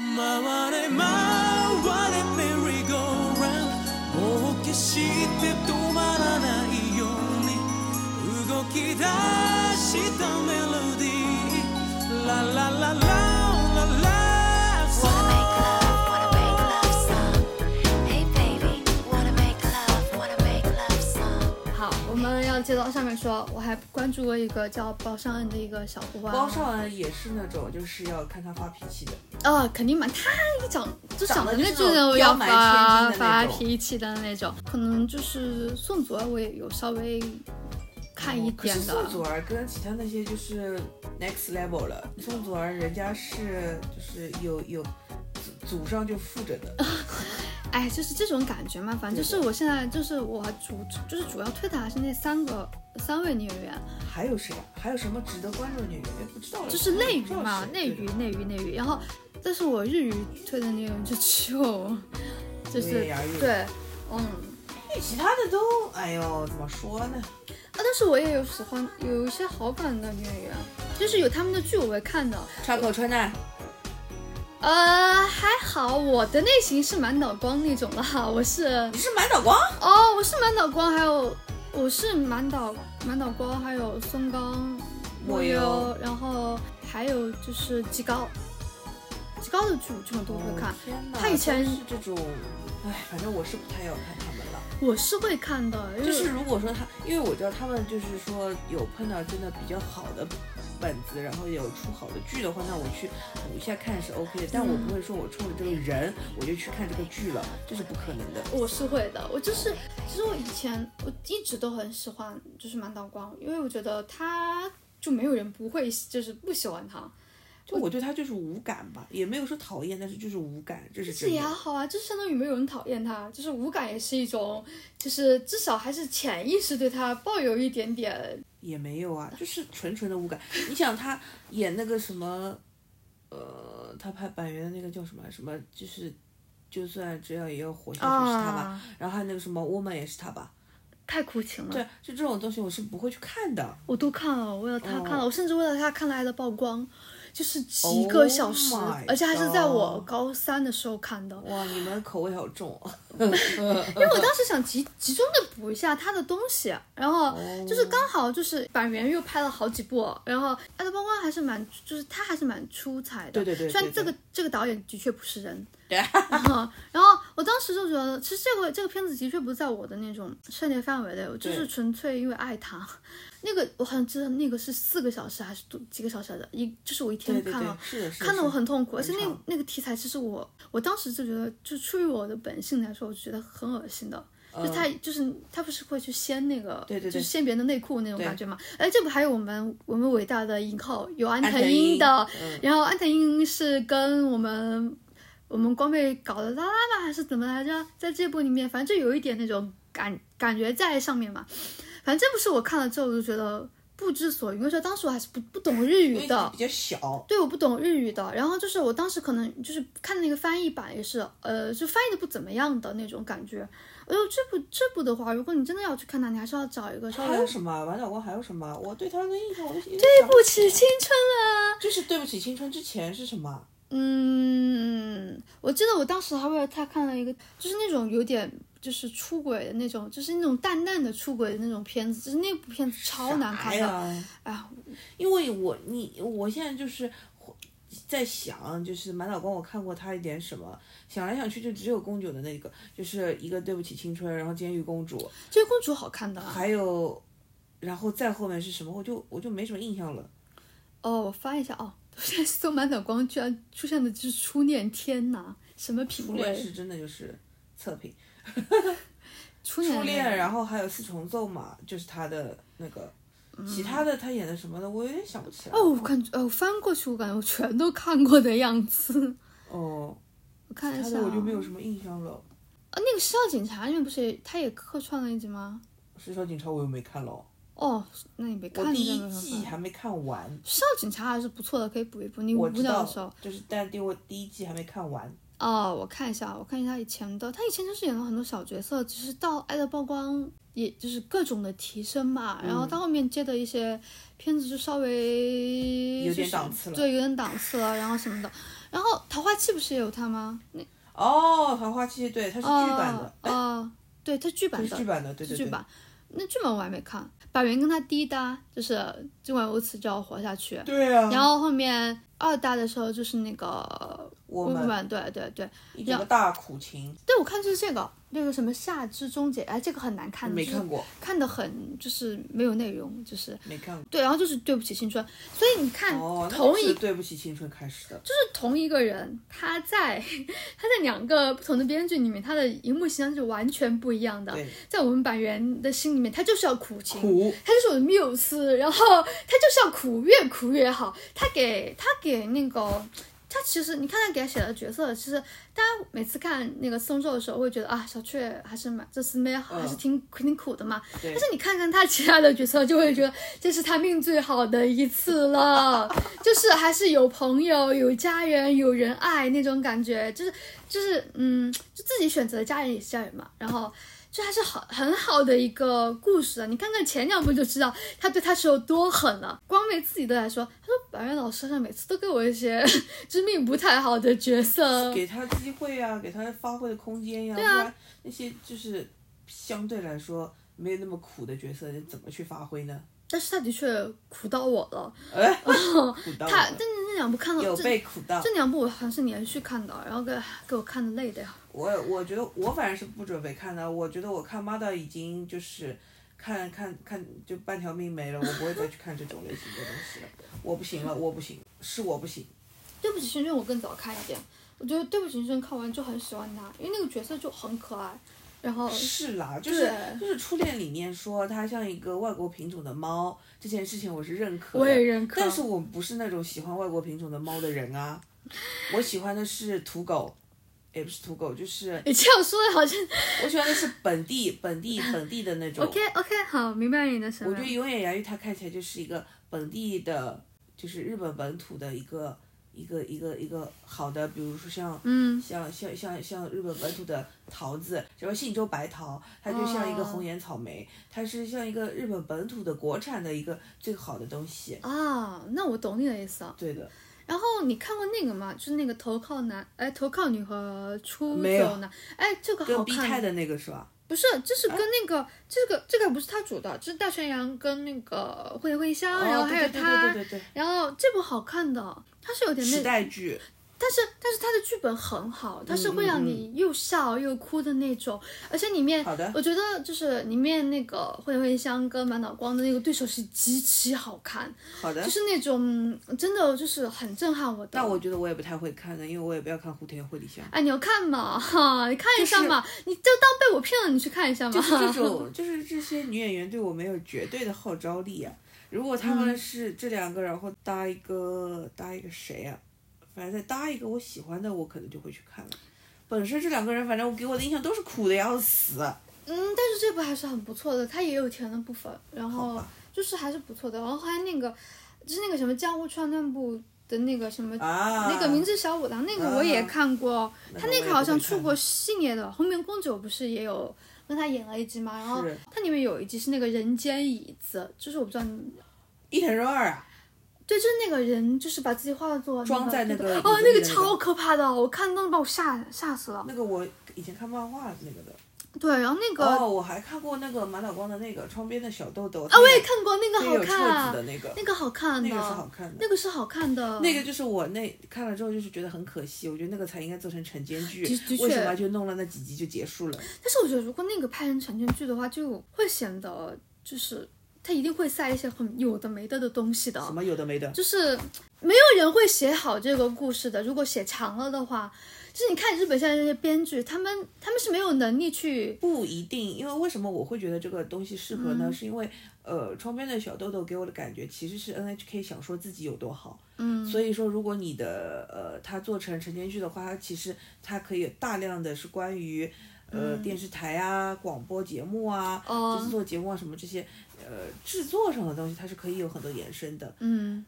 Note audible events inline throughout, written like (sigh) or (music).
回れ回れ merry go round もう決して止まらないように動き出したメロディーラララララ要接到上面说，我还关注过一个叫包尚恩的一个小伙伴。包尚恩也是那种就是要看他发脾气的，哦，肯定嘛，他一长就长得那长得就是那种要发发脾气的那种，可能就是宋祖儿我也有稍微看一点的。宋祖儿跟其他那些就是 next level 了。宋祖儿人家是就是有有祖祖上就富着的，哎，就是这种感觉嘛，反正就是我现在就是我主就是主要推的还是那三个三位女演员，还有谁啊？还有什么值得关注的女演员？哎不知道。就是内娱嘛，内娱内娱内娱，然后但是我日语推的那个人就只有就是对嗯。哎其他的都哎呦怎么说呢？啊，但是我也有喜欢有一些好感的女演员，就是有他们的剧我会看的。川口春奈，呃，还好，我的类型是满脑光那种的哈，我是你是满脑光？哦，我是满脑光，还有我是满脑满脑光，还有松冈莫莫优优，然后还有就是吉高，吉高的剧我基本都会看哦，他以前是这种，哎，反正我是不太要看他们了。我是会看的，就是如果说他，因为我知道他们就是说有碰到真的比较好的本子，然后有出好的剧的话，那我去补一下看是 OK 的。但我不会说我冲着这个人我就去看这个剧了，这是不可能的。我是会的，我就是，其实我以前我一直都很喜欢，就是满岛光，因为我觉得他就没有人不会，就是不喜欢他，就我对他就是无感吧，也没有说讨厌，但是就是无感，这是这。也好啊，就是相当于没有人讨厌他，就是无感也是一种，就是至少还是潜意识对他抱有一点点，也没有啊，就是纯纯的无感。你想他演那个什么，呃，他拍板垣的那个叫什么什么，就是就算只要也要活下去是他吧？啊，然后还有那个什么 woman 也是他吧？太苦情了。对，就这种东西我是不会去看的。我都看了，为了他看了，哦我甚至为了他看了《爱的曝光》，就是几个小时 Oh 而且还是在我高三的时候看的。哇，你们口味好重啊！(laughs) 因为我当时想集集中的补一下他的东西，然后就是刚好就是板垣又拍了好几部，然后《爱的曝光》还是蛮，就是他还是蛮出彩的。对对对虽然这个这个导演的确不是人，(laughs) 对然后然后我当时就觉得，其实这个这个片子的确不在我的那种涉猎范围内，我就是纯粹因为爱他。(laughs) 那个我好像记得那个是四个小时还是多几个小时来的，一就是我一天对对看了。看得我很痛苦，而且那那个题材，其实我我当时就觉得，就出于我的本性来说，我就觉得很恶心的。就他就是他不是会去掀那个，嗯对对对就是掀别人的内裤那种感觉嘛？哎，这不还有我们我们伟大的影后有安藤安藤樱樱的，嗯然后安藤樱是跟我们我们光妹搞的拉拉吧，还是怎么来着？在这部里面，反正就有一点那种感感觉在上面嘛。反正这部是我看了之后我就觉得不知所云，因为说当时我还是不不懂日语的比，较小，对，我不懂日语的，然后就是我当时可能就是看那个翻译版也是，呃，就翻译的不怎么样的那种感觉。哎呦，这部这部的话，如果你真的要去看它，你还是要找一个稍微还有什么？王小光还有什么？我对他的印象，我都对对不起青春啊。就是对不起青春之前是什么？嗯，我记得我当时还为了他看了一个，就是那种有点就是出轨的那种，就是那种淡淡的出轨的那种片子，就是那部片子超难看的。哎呀，因为我你我现在就是在想，就是满脑光，我看过他一点什么，想来想去就只有宫九的那个，就是一个对不起青春，然后监狱公主，这个公主好看的啊。还有，然后再后面是什么，我就我就没什么印象了。哦，我翻一下哦，现在搜满脑光居然出现的就是初恋，天哪，什么品初恋味？是真的就是测评，(laughs) 初恋，初恋，然后还有四重奏嘛，就是他的那个，其他的他演的什么的，我有点想不起来。哦，我感觉，哦，翻过去，我感觉我全都看过的样子。哦，我看一他下我就没有什么印象了。啊，那个《失效警察》里面不是也他也客串了一集吗？失效警察我又没看了，哦，那你没看我第一季还没看完。失效警察还是不错的，可以补一补。你无我知道聊的时候，，就是但第我第一季还没看完。哦，我看一下，我看一下以前的，他以前就是演了很多小角色，只是到《爱的曝光》也就是各种的提升嘛。然后嗯他后面接的一些片子就稍微有点档次了对，有点档次了，然后什么的。然后《桃花期》不是也有他吗？那哦，桃花期对，他是剧版的，哦、哦对，他剧版的，是剧版的，对对对。剧版。那剧本我还没看，百元跟他第一搭就是尽管如此就要活下去，对啊。然后后面二搭的时候就是那个我们们，对对对一整个大苦情，对，我看就是这个那个什么夏之终结，哎，这个很难看，就是没看过，看的很就是没有内容，就是没看过。对，然后就是对不起青春，所以你看哦，同一就是对不起青春开始的。就是同一个人，他在他在两个不同的编剧里面，他的荧幕形象是完全不一样的。对，在我们板垣的心里面，他就是要苦情，苦，他就是我的缪斯，然后他就是要苦，越苦越好。他给他给那个。他其实，你看他给他写的角色，其实大家每次看那个松寿的时候，会觉得啊，小雀还是蛮这四妹还是挺挺苦的嘛。但是你看看他其他的角色，就会觉得这是他命最好的一次了，(laughs) 就是还是有朋友、有家人、有人爱那种感觉，就是就是嗯，就自己选择的家人也是家人嘛，然后。这还是好很好的一个故事啊！你看看前两部就知道他对他是有多狠了。光为自己都来说，他说白月老师好像每次都给我一些 (laughs) 就是命不太好的角色，给他机会啊，给他发挥的空间呀、对啊那些就是相对来说没有那么苦的角色，你怎么去发挥呢？但是他的确苦到我了。哎，(laughs) 苦到他了但那两部看到有被苦到。这两部我好像是连续看的，然后给给我看的累的呀。我我觉得我反正是不准备看的，我觉得我看 Mother 已经就是看看看就半条命没了，我不会再去看这种类型的东西了。我不行了，我不行，是我不行。对不起青春我更早看一点，我觉得对不起青春看完就很喜欢他，因为那个角色就很可爱，然后是啦，就是就是初恋里面说它像一个外国品种的猫，这件事情我是认可的。我也认可。但是我不是那种喜欢外国品种的猫的人啊，我喜欢的是土狗，也不是土狗，就是 (laughs) 你这样说的好像我喜欢的是本地本地本地的那种。OK OK 好，明白你的什么我觉得永远牙玉它看起来就是一个本地的，就是日本本土的一个一个一个一个好的，比如说像嗯像像像像日本本土的桃子，什么信州白桃，它就像一个哦红颜草莓，它是像一个日本本土的国产的一个最好的东西。啊，那我懂你的意思啊。对的，然后你看过那个吗？就是那个投靠男，哎，投靠女和出没有走男，哎，这个好跟 B 的那个是吧？不是，这是跟那个、这个这个不是他主的，这是大泉洋跟那个惠惠香，然后哦，还有他，对对对对然后这部好看的，它是有点对，时，代剧，但是但是他的剧本很好，他是会让你又笑又哭的那种，而且里面好的我觉得就是里面那个惠惠香跟满脑光的那个对手戏极其好看，好的就。是那种真的就是很震撼我的。但我觉得我也不太会看的，因为我也不要看胡天惠梨香。哎，你要看嘛，哈，(laughs) 你看一下嘛，你就当被我骗了，你去看一下嘛。就是这种，(laughs) 就是这些女演员对我没有绝对的号召力啊。如果他嗯们是这两个，然后搭一个搭一个谁啊？反正再搭一个我喜欢的，我可能就会去看了。本身这两个人，反正我给我的印象都是苦的要死。嗯，但是这部还是很不错的，它也有甜的部分，然后就是还是不错的。然后还有那个，就是那个什么江户川乱步的那个什么。啊，那个明智小五郎，那个我也看过，他那那个好像出过系列的《红棉公主》，不是也有跟他演了一集嘛？然后是它里面有一集是那个人间椅子，就是我不知道你伊藤润二啊，对，就是那个人，就是把自己化作装在那个哦，那个超可怕的，我看都把我吓吓死了。那个我以前看漫画那个的。对，然后那个、哦，我还看过那个满岛光的那个窗边的小豆豆。啊，我也看过那个好看子的那个，那个好看的，那个是好看的。那个是好看的，那个就是我那看了之后就是觉得很可惜，我觉得那个才应该做成晨间剧为什么就弄了那几集就结束了？但是我觉得如果那个拍成晨间剧的话，就会显得就是他一定会塞一些很有的没的的东西的，什么有的没的？就是没有人会写好这个故事的。如果写长了的话，就是你看日本现在这些编剧，他们他们是没有能力去不一定，因为为什么我会觉得这个东西适合嗯呢？是因为呃，窗边的小豆豆给我的感觉其实是 NHK 想说自己有多好，嗯，所以说如果你的呃它做成晨间剧的话，它其实它可以大量的是关于。呃，电视台啊，广播节目啊，嗯哦制作节目啊，什么这些，呃，制作上的东西，它是可以有很多延伸的。嗯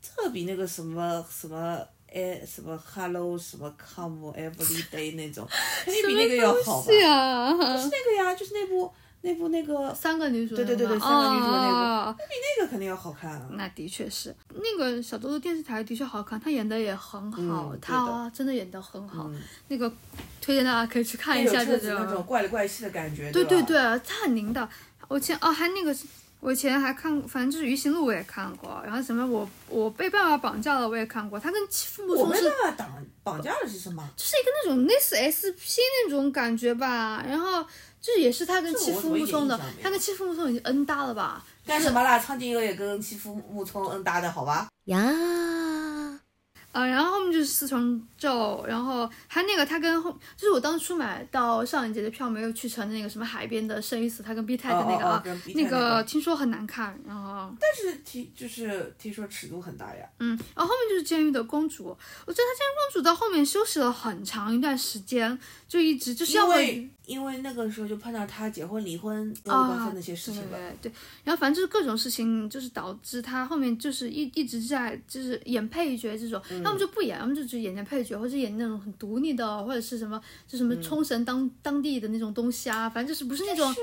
这比那个什么什么哎什么 Hello 什么 Come Every Day 那种，(laughs) 肯定比那个要好吧？是那个呀，就是那部那部那个三个女主对对对对那个三个女主的那部哦那个肯定要好看啊。那的确是，那个小豆豆电视台的确好看，她演的也很好，嗯她真的演的很好。嗯，那个推荐大家可以去看一下就是那种。怪里怪气的感觉，对对对，她很灵的。我前哦还那个，我以前还看，反正就是《鱼行路》我也看过，然后什么我我被爸爸绑架了我也看过，他跟欺负木我没聪是办法绑绑架了是什么？就是一个那种类似 SP 那种感觉吧，然后就是也是他跟欺负木聪的他跟欺负木聪已经 N 搭了吧？干什么啦？苍井优也跟欺负木聪恩搭的好吧？呀，呃，然后后面就是四重奏，然后还那个他跟后，就是我当初买到上一节的票没有去成的那个什么海边的生与死，他跟 B 太的那个啊，那个听说很难看，然后但是听就是听说尺度很大呀。嗯，然后后面就是监狱的公主，我觉得她监狱公主到后面休息了很长一段时间，就一直就是要么因为那个时候就碰到他结婚离婚六啊那些事情了。对然后反正就是各种事情，就是导致他后面就是一一直在就是演配角这种，嗯要么就不演，要么就只演点配角，或者演那种很独立的，或者是什么就什嗯么冲绳当、当地的那种东西啊，反正就是不是那种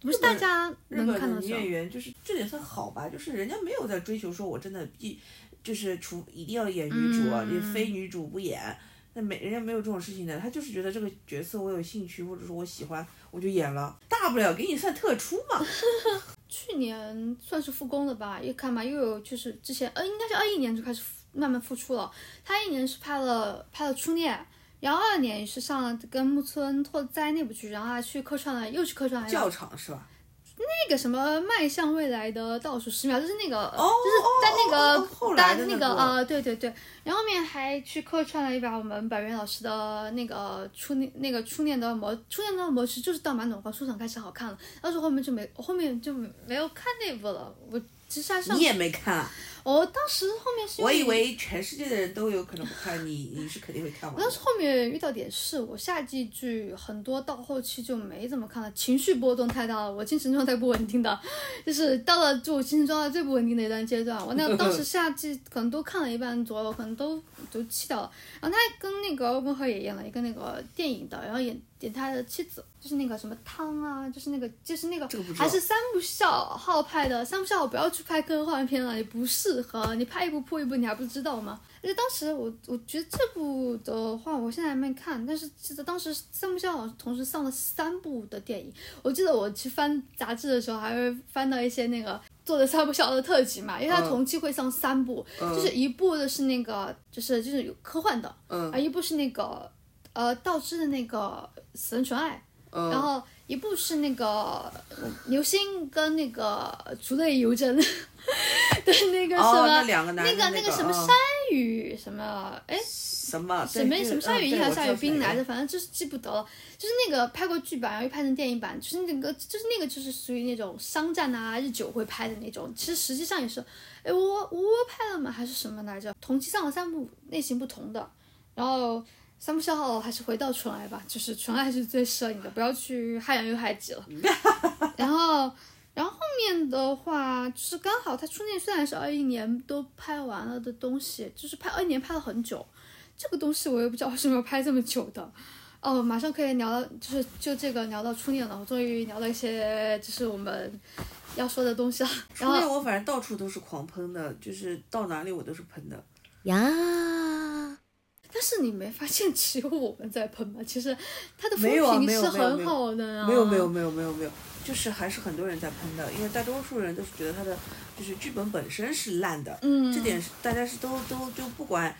不是大家能看得上女演。员就是这点算好吧，就是人家没有在追求说我真的必就是除一定要演女主啊，嗯你非女主不演。那没人家没有这种事情的，他就是觉得这个角色我有兴趣，或者说我喜欢，我就演了，大不了给你算特出嘛。(laughs) 去年算是复工了吧，一看嘛，又有就是之前呃应该是二一年就开始慢慢复出了，他一年是拍了拍了《初恋》。然后二年也是上了跟木村拓哉那部剧，然后还去客串了，又去客串了教场是吧？那个什么迈向未来的倒数十秒，就是那个，哦就是在那个、哦哦后来的那那个呃，对对对，然后面还去客串了一把我们百元老师的那个初恋那个初恋的模初恋的模式，就是到满脑瓜出场开始好看了，但是后面就没后面就没有看那部了。我其实还上你也没看啊？我当时后面是我以为全世界的人都有可能不看，你你是肯定会看完当时。后面遇到点事，我夏季剧很多到后期就没怎么看了，情绪波动太大了，我精神状态不稳定的，就是到了就我精神状态最不稳定的一段阶段。我那当时 (laughs) 夏季可能都看了一半左右，可能都都弃掉了。然后他还跟那个欧文赫也演了一个那个电影的，然后演演他的妻子，就是那个什么汤啊，就是那个就是那个还是三部校号拍的，三部校号不要去拍科幻片了，也不适合，你拍一部破一部，你还不知道吗？而且当时我我觉得这部的话，我现在还没看，但是记得当时三部校好像同时上了三部的电影。我记得我去翻杂志的时候，还会翻到一些那个做的三部校的特辑嘛，因为它嗯同期会上三部，就是一部的是那个就是就是有科幻的，嗯啊，一部是那个呃道之的那个死人纯爱，嗯然后一部是那个呃刘星跟那个竹内由真的那个什哦，么、那两个男那的个那个什么嗯山雨什么哎什么什么什么山雨一还是下雨冰来？着，反正就是记不得了。就是那个拍过剧版，然后又拍成电影版，就是那个就是那个就是属于那种商战啊日久会拍的那种。其实实际上也是，哎我我拍了吗还是什么来着？同期上了三部类型不同的，然后。三不消耗还是回到纯爱吧，就是纯爱是最适合你的，不要去害人又害己了。(laughs) (laughs) 然后，然后后面的话，就是刚好他初恋虽然是二一年都拍完了的东西，就是拍二一年拍了很久，这个东西我也不知道为什么要拍这么久的。哦，马上可以聊到，就是就这个聊到初恋了，我终于聊到一些就是我们要说的东西了。然初恋后我反正到处都是狂喷的，就是到哪里我都是喷的。呀，但是你没发现只有我们在喷吗？(laughs) 其实它的风评是很好的啊。没有没有没有没有没有，就是还是很多人在喷的，因为大多数人都是觉得他的就是剧本本身是烂的，嗯，这点是大家是都都就不管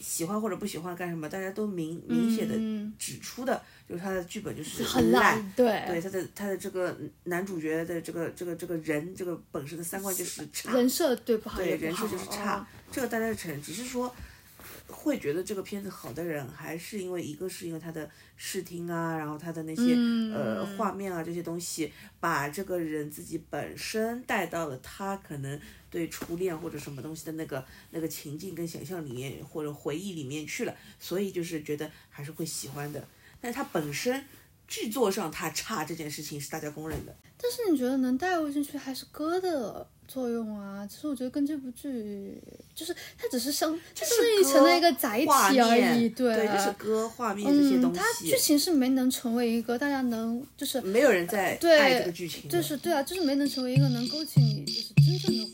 喜欢或者不喜欢干什么，大家都明明显的嗯指出的，就是他的剧本就是很烂。烂，对对他的他的这个男主角的这个这个这个人这个本身的三观就是差，人设对不好对人设就是差哦，这个大家是承认，只是说会觉得这个片子好的人，还是因为一个是因为他的视听啊，然后他的那些、嗯呃画面啊这些东西，把这个人自己本身带到了他可能对初恋或者什么东西的那个那个情境跟想象里面或者回忆里面去了，所以就是觉得还是会喜欢的。但是他本身剧作上他差这件事情是大家公认的。但是你觉得能带入进去还是歌的作用啊。其实我觉得跟这部剧，就是它只是相，它是一成了一个载体而已，面对，就是歌、画面这些嗯，东它剧，情是没能成为一个大家能就是没有人在对爱这个剧情。就是对啊，就是没能成为一个能勾起你就是